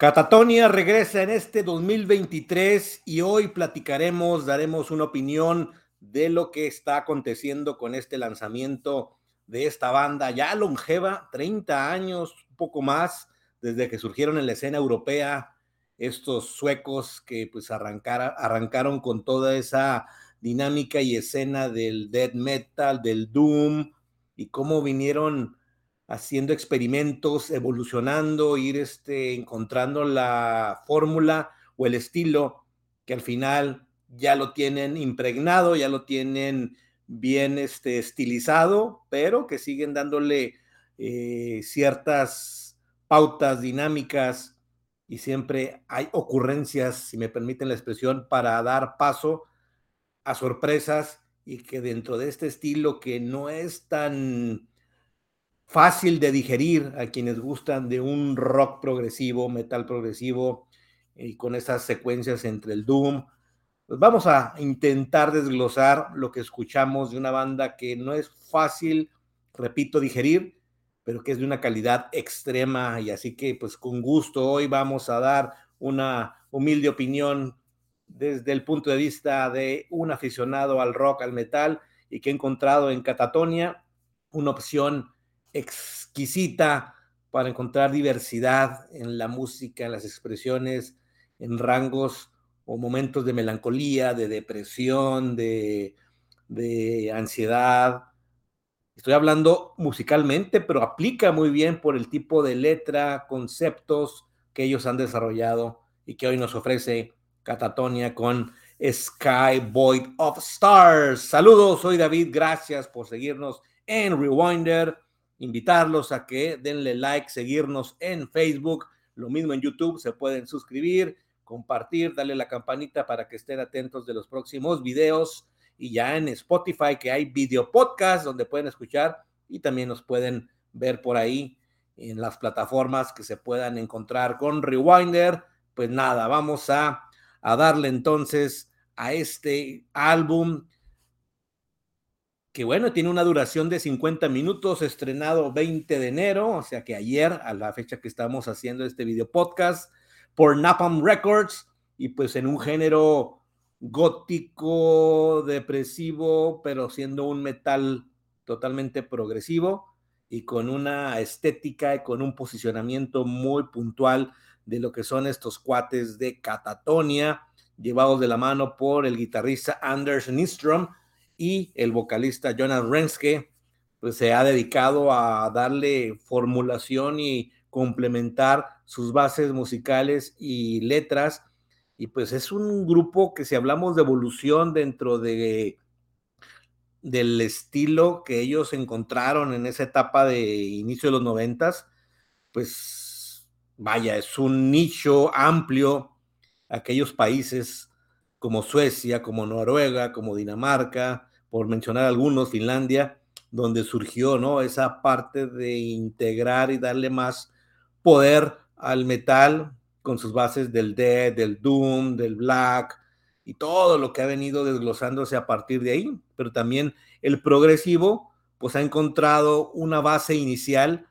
Catatonia regresa en este 2023 y hoy platicaremos, daremos una opinión de lo que está aconteciendo con este lanzamiento de esta banda ya longeva, 30 años, poco más, desde que surgieron en la escena europea estos suecos que pues arrancaron con toda esa dinámica y escena del death metal, del doom y cómo vinieron haciendo experimentos, evolucionando, ir este, encontrando la fórmula o el estilo que al final ya lo tienen impregnado, ya lo tienen bien este, estilizado, pero que siguen dándole eh, ciertas pautas dinámicas y siempre hay ocurrencias, si me permiten la expresión, para dar paso a sorpresas y que dentro de este estilo que no es tan fácil de digerir a quienes gustan de un rock progresivo, metal progresivo y con esas secuencias entre el doom. Pues vamos a intentar desglosar lo que escuchamos de una banda que no es fácil, repito, digerir, pero que es de una calidad extrema y así que pues con gusto hoy vamos a dar una humilde opinión desde el punto de vista de un aficionado al rock, al metal y que he encontrado en Catatonia una opción exquisita para encontrar diversidad en la música, en las expresiones, en rangos o momentos de melancolía, de depresión, de, de ansiedad. Estoy hablando musicalmente, pero aplica muy bien por el tipo de letra, conceptos que ellos han desarrollado y que hoy nos ofrece Catatonia con Sky Void of Stars. Saludos, soy David, gracias por seguirnos en Rewinder invitarlos a que denle like, seguirnos en Facebook, lo mismo en YouTube, se pueden suscribir, compartir, darle la campanita para que estén atentos de los próximos videos y ya en Spotify que hay video podcast donde pueden escuchar y también nos pueden ver por ahí en las plataformas que se puedan encontrar con Rewinder. Pues nada, vamos a, a darle entonces a este álbum que bueno, tiene una duración de 50 minutos, estrenado 20 de enero, o sea que ayer, a la fecha que estamos haciendo este video podcast, por Napalm Records, y pues en un género gótico, depresivo, pero siendo un metal totalmente progresivo y con una estética y con un posicionamiento muy puntual de lo que son estos cuates de Catatonia, llevados de la mano por el guitarrista Anders Nistrom, y el vocalista Jonas Renske pues se ha dedicado a darle formulación y complementar sus bases musicales y letras. Y pues es un grupo que si hablamos de evolución dentro de del estilo que ellos encontraron en esa etapa de inicio de los noventas, pues vaya, es un nicho amplio. Aquellos países como Suecia, como Noruega, como Dinamarca, por mencionar algunos, Finlandia, donde surgió ¿no? esa parte de integrar y darle más poder al metal con sus bases del death, del doom, del black y todo lo que ha venido desglosándose a partir de ahí. Pero también el progresivo, pues ha encontrado una base inicial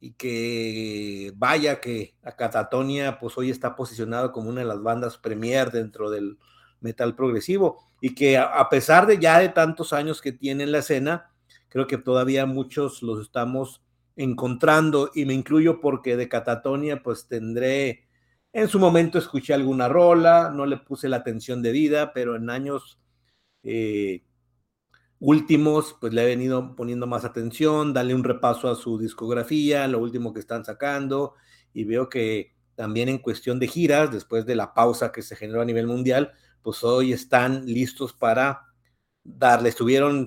y que vaya que a Catatonia, pues hoy está posicionado como una de las bandas premier dentro del metal progresivo y que a, pesar de ya de tantos años que tiene en la escena, creo que todavía muchos los estamos encontrando y me incluyo porque de Catatonia pues tendré, en su momento escuché alguna rola, no le puse la atención de vida, pero en años eh, últimos pues le he venido poniendo más atención, darle un repaso a su discografía, lo último que están sacando y veo que también en cuestión de giras, después de la pausa que se generó a nivel mundial, pues hoy están listos para darle. Estuvieron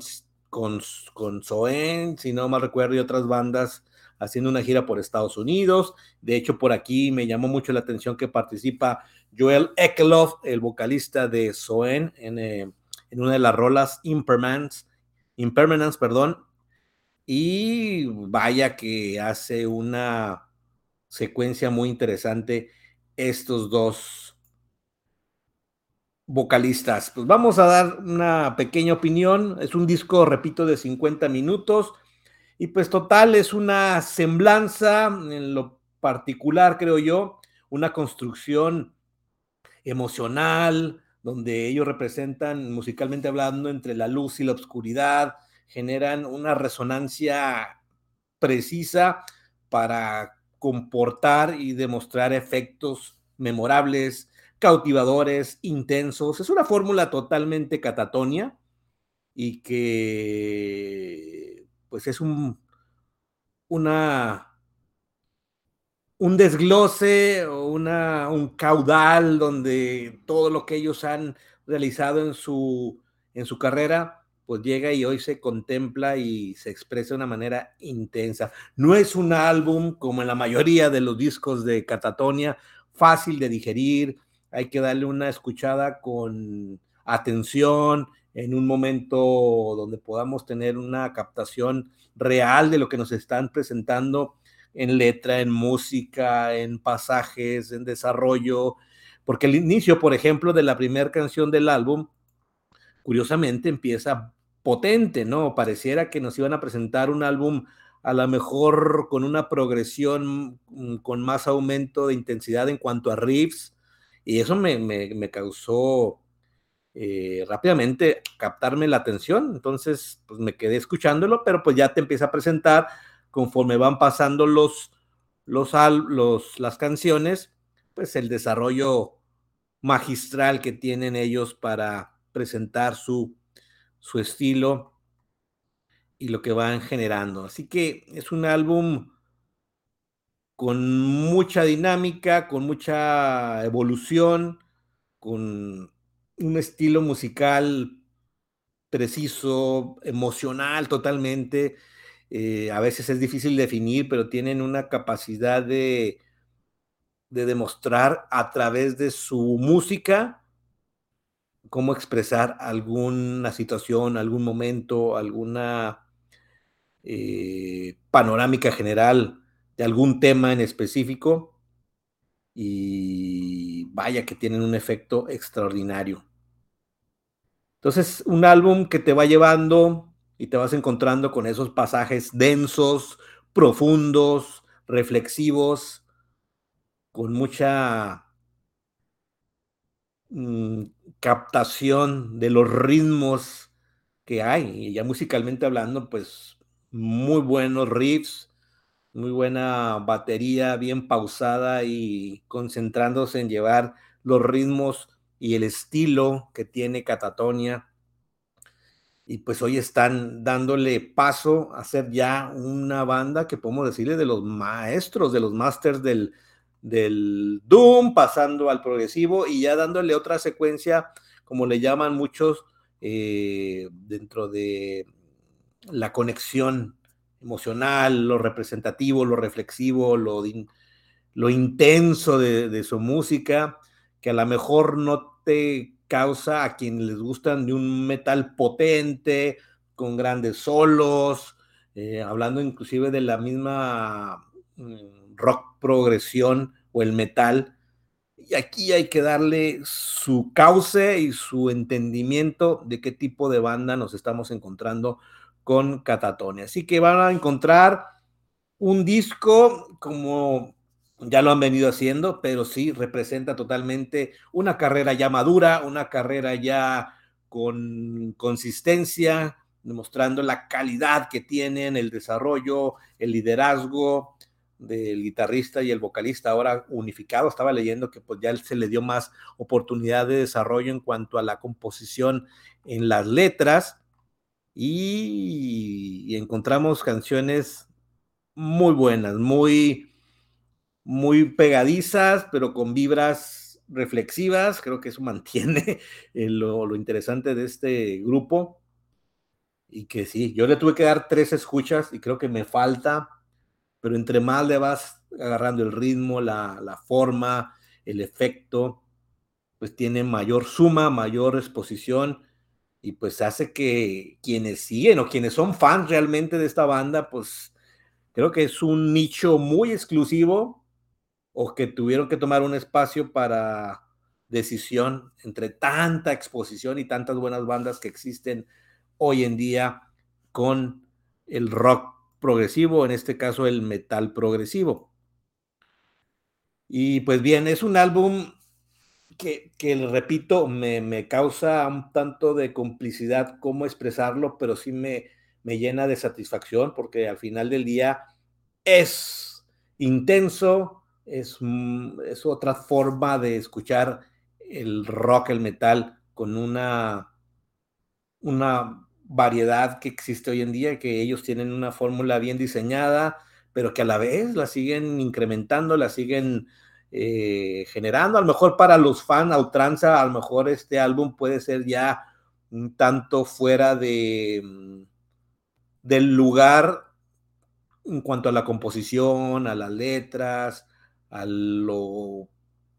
con, con Soen, si no mal recuerdo, y otras bandas haciendo una gira por Estados Unidos. De hecho, por aquí me llamó mucho la atención que participa Joel Ekelof, el vocalista de Soen, en, eh, en una de las rolas Impermanence, Impermanence, perdón. Y vaya que hace una secuencia muy interesante estos dos vocalistas. Pues vamos a dar una pequeña opinión. Es un disco, repito, de 50 minutos. Y pues total, es una semblanza, en lo particular, creo yo, una construcción emocional, donde ellos representan musicalmente hablando entre la luz y la oscuridad, generan una resonancia precisa para comportar y demostrar efectos memorables, cautivadores, intensos. Es una fórmula totalmente catatonia y que pues es un un desglose o un caudal donde todo lo que ellos han realizado en su, en su carrera, pues llega y hoy se contempla y se expresa de una manera intensa. No es un álbum como en la mayoría de los discos de Catatonia, fácil de digerir, hay que darle una escuchada con atención en un momento donde podamos tener una captación real de lo que nos están presentando en letra, en música, en pasajes, en desarrollo, porque el inicio, por ejemplo, de la primera canción del álbum, curiosamente empieza potente, ¿no? Pareciera que nos iban a presentar un álbum a lo mejor con una progresión mm, con más aumento de intensidad en cuanto a riffs, y eso me, me, causó eh, rápidamente captarme la atención, entonces pues me quedé escuchándolo, pero pues ya te empieza a presentar conforme van pasando los, los, los, las canciones, pues el desarrollo magistral que tienen ellos para presentar su, su estilo y lo que van generando. Así que es un álbum con mucha dinámica, con mucha evolución, con un estilo musical preciso, emocional totalmente, eh, a veces es difícil definir, pero tienen una capacidad de, de demostrar a través de su música cómo expresar alguna situación, algún momento, alguna eh, panorámica general de algún tema en específico. Y vaya que tienen un efecto extraordinario. Entonces, un álbum que te va llevando y te vas encontrando con esos pasajes densos, profundos, reflexivos, con mucha mm, captación de los ritmos que hay. Y ya musicalmente hablando, pues muy buenos riffs, muy buena batería, bien pausada y concentrándose en llevar los ritmos y el estilo que tiene Catatonia. Y pues hoy están dándole paso a ser ya una banda que podemos decirle de los maestros, de los masters del, del Doom, pasando al progresivo y ya dándole otra secuencia, como le llaman muchos, eh, dentro de la conexión emocional, lo representativo, lo reflexivo, lo, lo intenso de, su música, que a lo mejor no te causa a quienes les gustan de un metal potente, con grandes solos, eh, hablando inclusive de la misma mm, rock progresión o el metal. Y aquí hay que darle su cauce y su entendimiento de qué tipo de banda nos estamos encontrando con Catatone. Así que van a encontrar un disco como ya lo han venido haciendo, pero sí representa totalmente una carrera ya madura, una carrera ya con consistencia, demostrando la calidad que tienen, el desarrollo, el liderazgo del guitarrista y el vocalista ahora unificado. Estaba leyendo que pues ya se le dio más oportunidad de desarrollo en cuanto a la composición en las letras y, encontramos canciones muy buenas, muy muy pegadizas, pero con vibras reflexivas. Creo que eso mantiene lo, interesante de este grupo. Y que sí, yo le tuve que dar tres escuchas y creo que me falta, pero entre más le vas agarrando el ritmo, la, la forma, el efecto, pues tiene mayor suma, mayor exposición y pues hace que quienes siguen o quienes son fans realmente de esta banda, pues creo que es un nicho muy exclusivo o que tuvieron que tomar un espacio para decisión entre tanta exposición y tantas buenas bandas que existen hoy en día con el rock progresivo, en este caso el metal progresivo. Y pues bien, es un álbum que, que repito, me, me, causa un tanto de complicidad cómo expresarlo, pero sí me, me llena de satisfacción porque al final del día es intenso, es, es otra forma de escuchar el rock, el metal, con una, una variedad que existe hoy en día, que ellos tienen una fórmula bien diseñada, pero que a la vez la siguen incrementando, la siguen eh, generando. A lo mejor para los fans a ultranza, a lo mejor este álbum puede ser ya un tanto fuera de mm, del lugar en cuanto a la composición, a las letras, a lo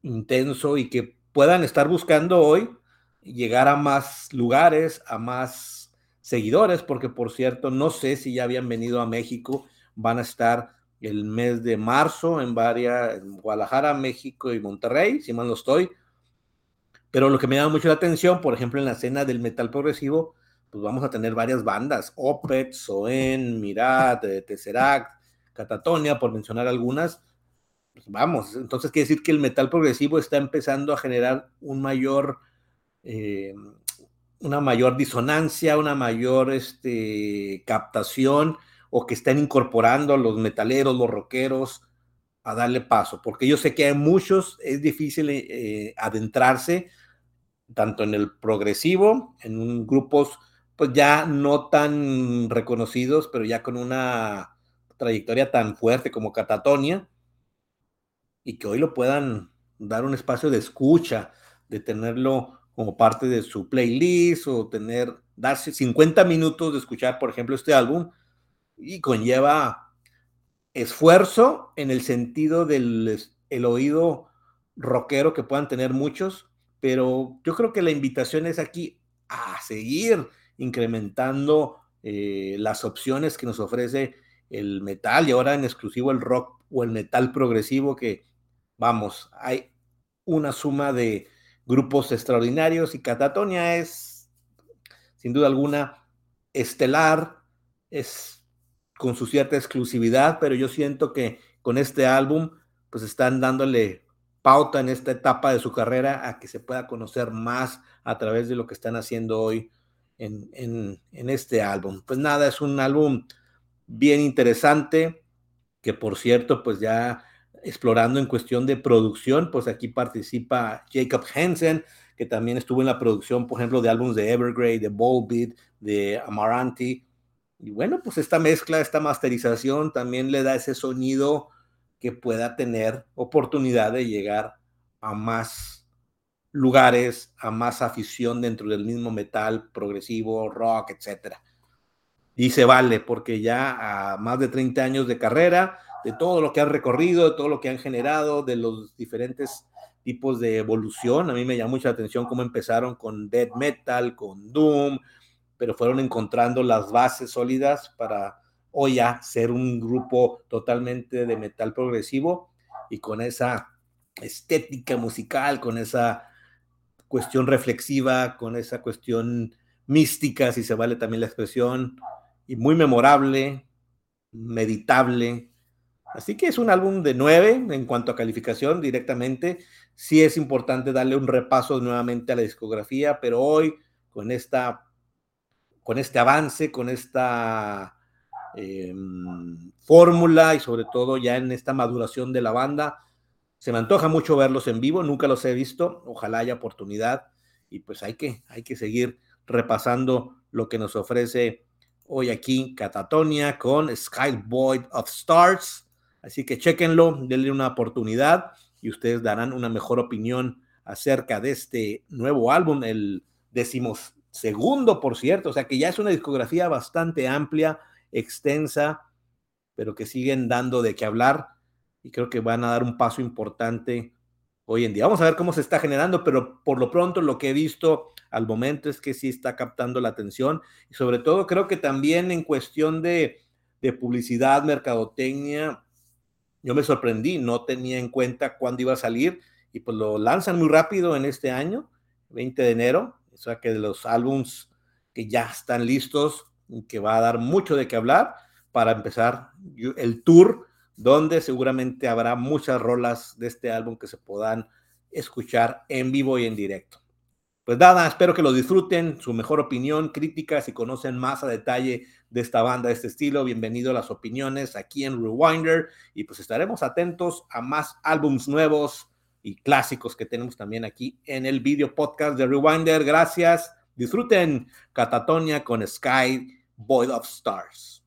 intenso y que puedan estar buscando hoy llegar a más lugares, a más seguidores, porque por cierto, no sé si ya habían venido a México, van a estar el mes de marzo en varias, en Guadalajara, México y Monterrey, si mal no estoy. Pero lo que me llama mucho la atención, por ejemplo, en la escena del metal progresivo, pues vamos a tener varias bandas, Opet, Soen, Mirad, eh, Tesseract, Catatonia, por mencionar algunas. Pues vamos, entonces quiere decir que el metal progresivo está empezando a generar un mayor, eh, una mayor disonancia, una mayor este, captación, o que están incorporando a los metaleros, los rockeros, a darle paso, porque yo sé que hay muchos, es difícil eh, adentrarse tanto en el progresivo, en grupos pues ya no tan reconocidos, pero ya con una trayectoria tan fuerte como Catatonia, y que hoy lo puedan dar un espacio de escucha, de tenerlo como parte de su playlist o tener, darse 50 minutos de escuchar, por ejemplo, este álbum, y conlleva esfuerzo en el sentido del el oído rockero que puedan tener muchos, pero yo creo que la invitación es aquí a seguir incrementando eh, las opciones que nos ofrece el metal y ahora en exclusivo el rock o el metal progresivo que, vamos, hay una suma de grupos extraordinarios y Catatonia es, sin duda alguna, estelar, es con su cierta exclusividad, pero yo siento que con este álbum pues están dándole pauta en esta etapa de su carrera a que se pueda conocer más a través de lo que están haciendo hoy en, este álbum. Pues nada, es un álbum bien interesante, que por cierto, pues ya explorando en cuestión de producción, pues aquí participa Jacob Hansen, que también estuvo en la producción, por ejemplo, de álbumes de Evergrey, de Volbeat, de Amaranti. Y bueno, pues esta mezcla, esta masterización también le da ese sonido que pueda tener oportunidad de llegar a más lugares, a más afición dentro del mismo metal progresivo, rock, etcétera. Y se vale, porque ya a más de 30 años de carrera, de todo lo que han recorrido, de todo lo que han generado, de los diferentes tipos de evolución, a mí me llama mucha atención cómo empezaron con death metal, con doom, pero fueron encontrando las bases sólidas para hoy ya ser un grupo totalmente de metal progresivo y con esa estética musical, con esa cuestión reflexiva, con esa cuestión mística, si se vale también la expresión, y muy memorable, meditable. Así que es un álbum de nueve en cuanto a calificación directamente. Sí es importante darle un repaso nuevamente a la discografía, pero hoy con esta, con este avance, con esta em, fórmula y sobre todo ya en esta maduración de la banda, se me antoja mucho verlos en vivo, nunca los he visto, ojalá haya oportunidad y pues hay que, hay que seguir repasando lo que nos ofrece hoy aquí Catatonia con Sky Void of Stars. Así que chequenlo, denle una oportunidad y ustedes darán una mejor opinión acerca de este nuevo álbum, el segundo, por cierto, o sea que ya es una discografía bastante amplia, extensa, pero que siguen dando de qué hablar y creo que van a dar un paso importante hoy en día. Vamos a ver cómo se está generando, pero por lo pronto lo que he visto al momento es que sí está captando la atención y sobre todo creo que también en cuestión de, de publicidad, mercadotecnia, yo me sorprendí, no tenía en cuenta cuándo iba a salir y pues lo lanzan muy rápido en este año, 20 de enero, sea que de los álbums que ya están listos, que va a dar mucho de qué hablar para empezar el tour donde seguramente habrá muchas rolas de este álbum que se puedan escuchar en vivo y en directo. Pues nada, espero que lo disfruten, su mejor opinión, críticas, si conocen más a detalle de esta banda, de este estilo, bienvenido a las opiniones aquí en Rewinder y pues estaremos atentos a más álbums nuevos y clásicos que tenemos también aquí en el video podcast de Rewinder. Gracias, disfruten Catatonia con Sky Void of Stars.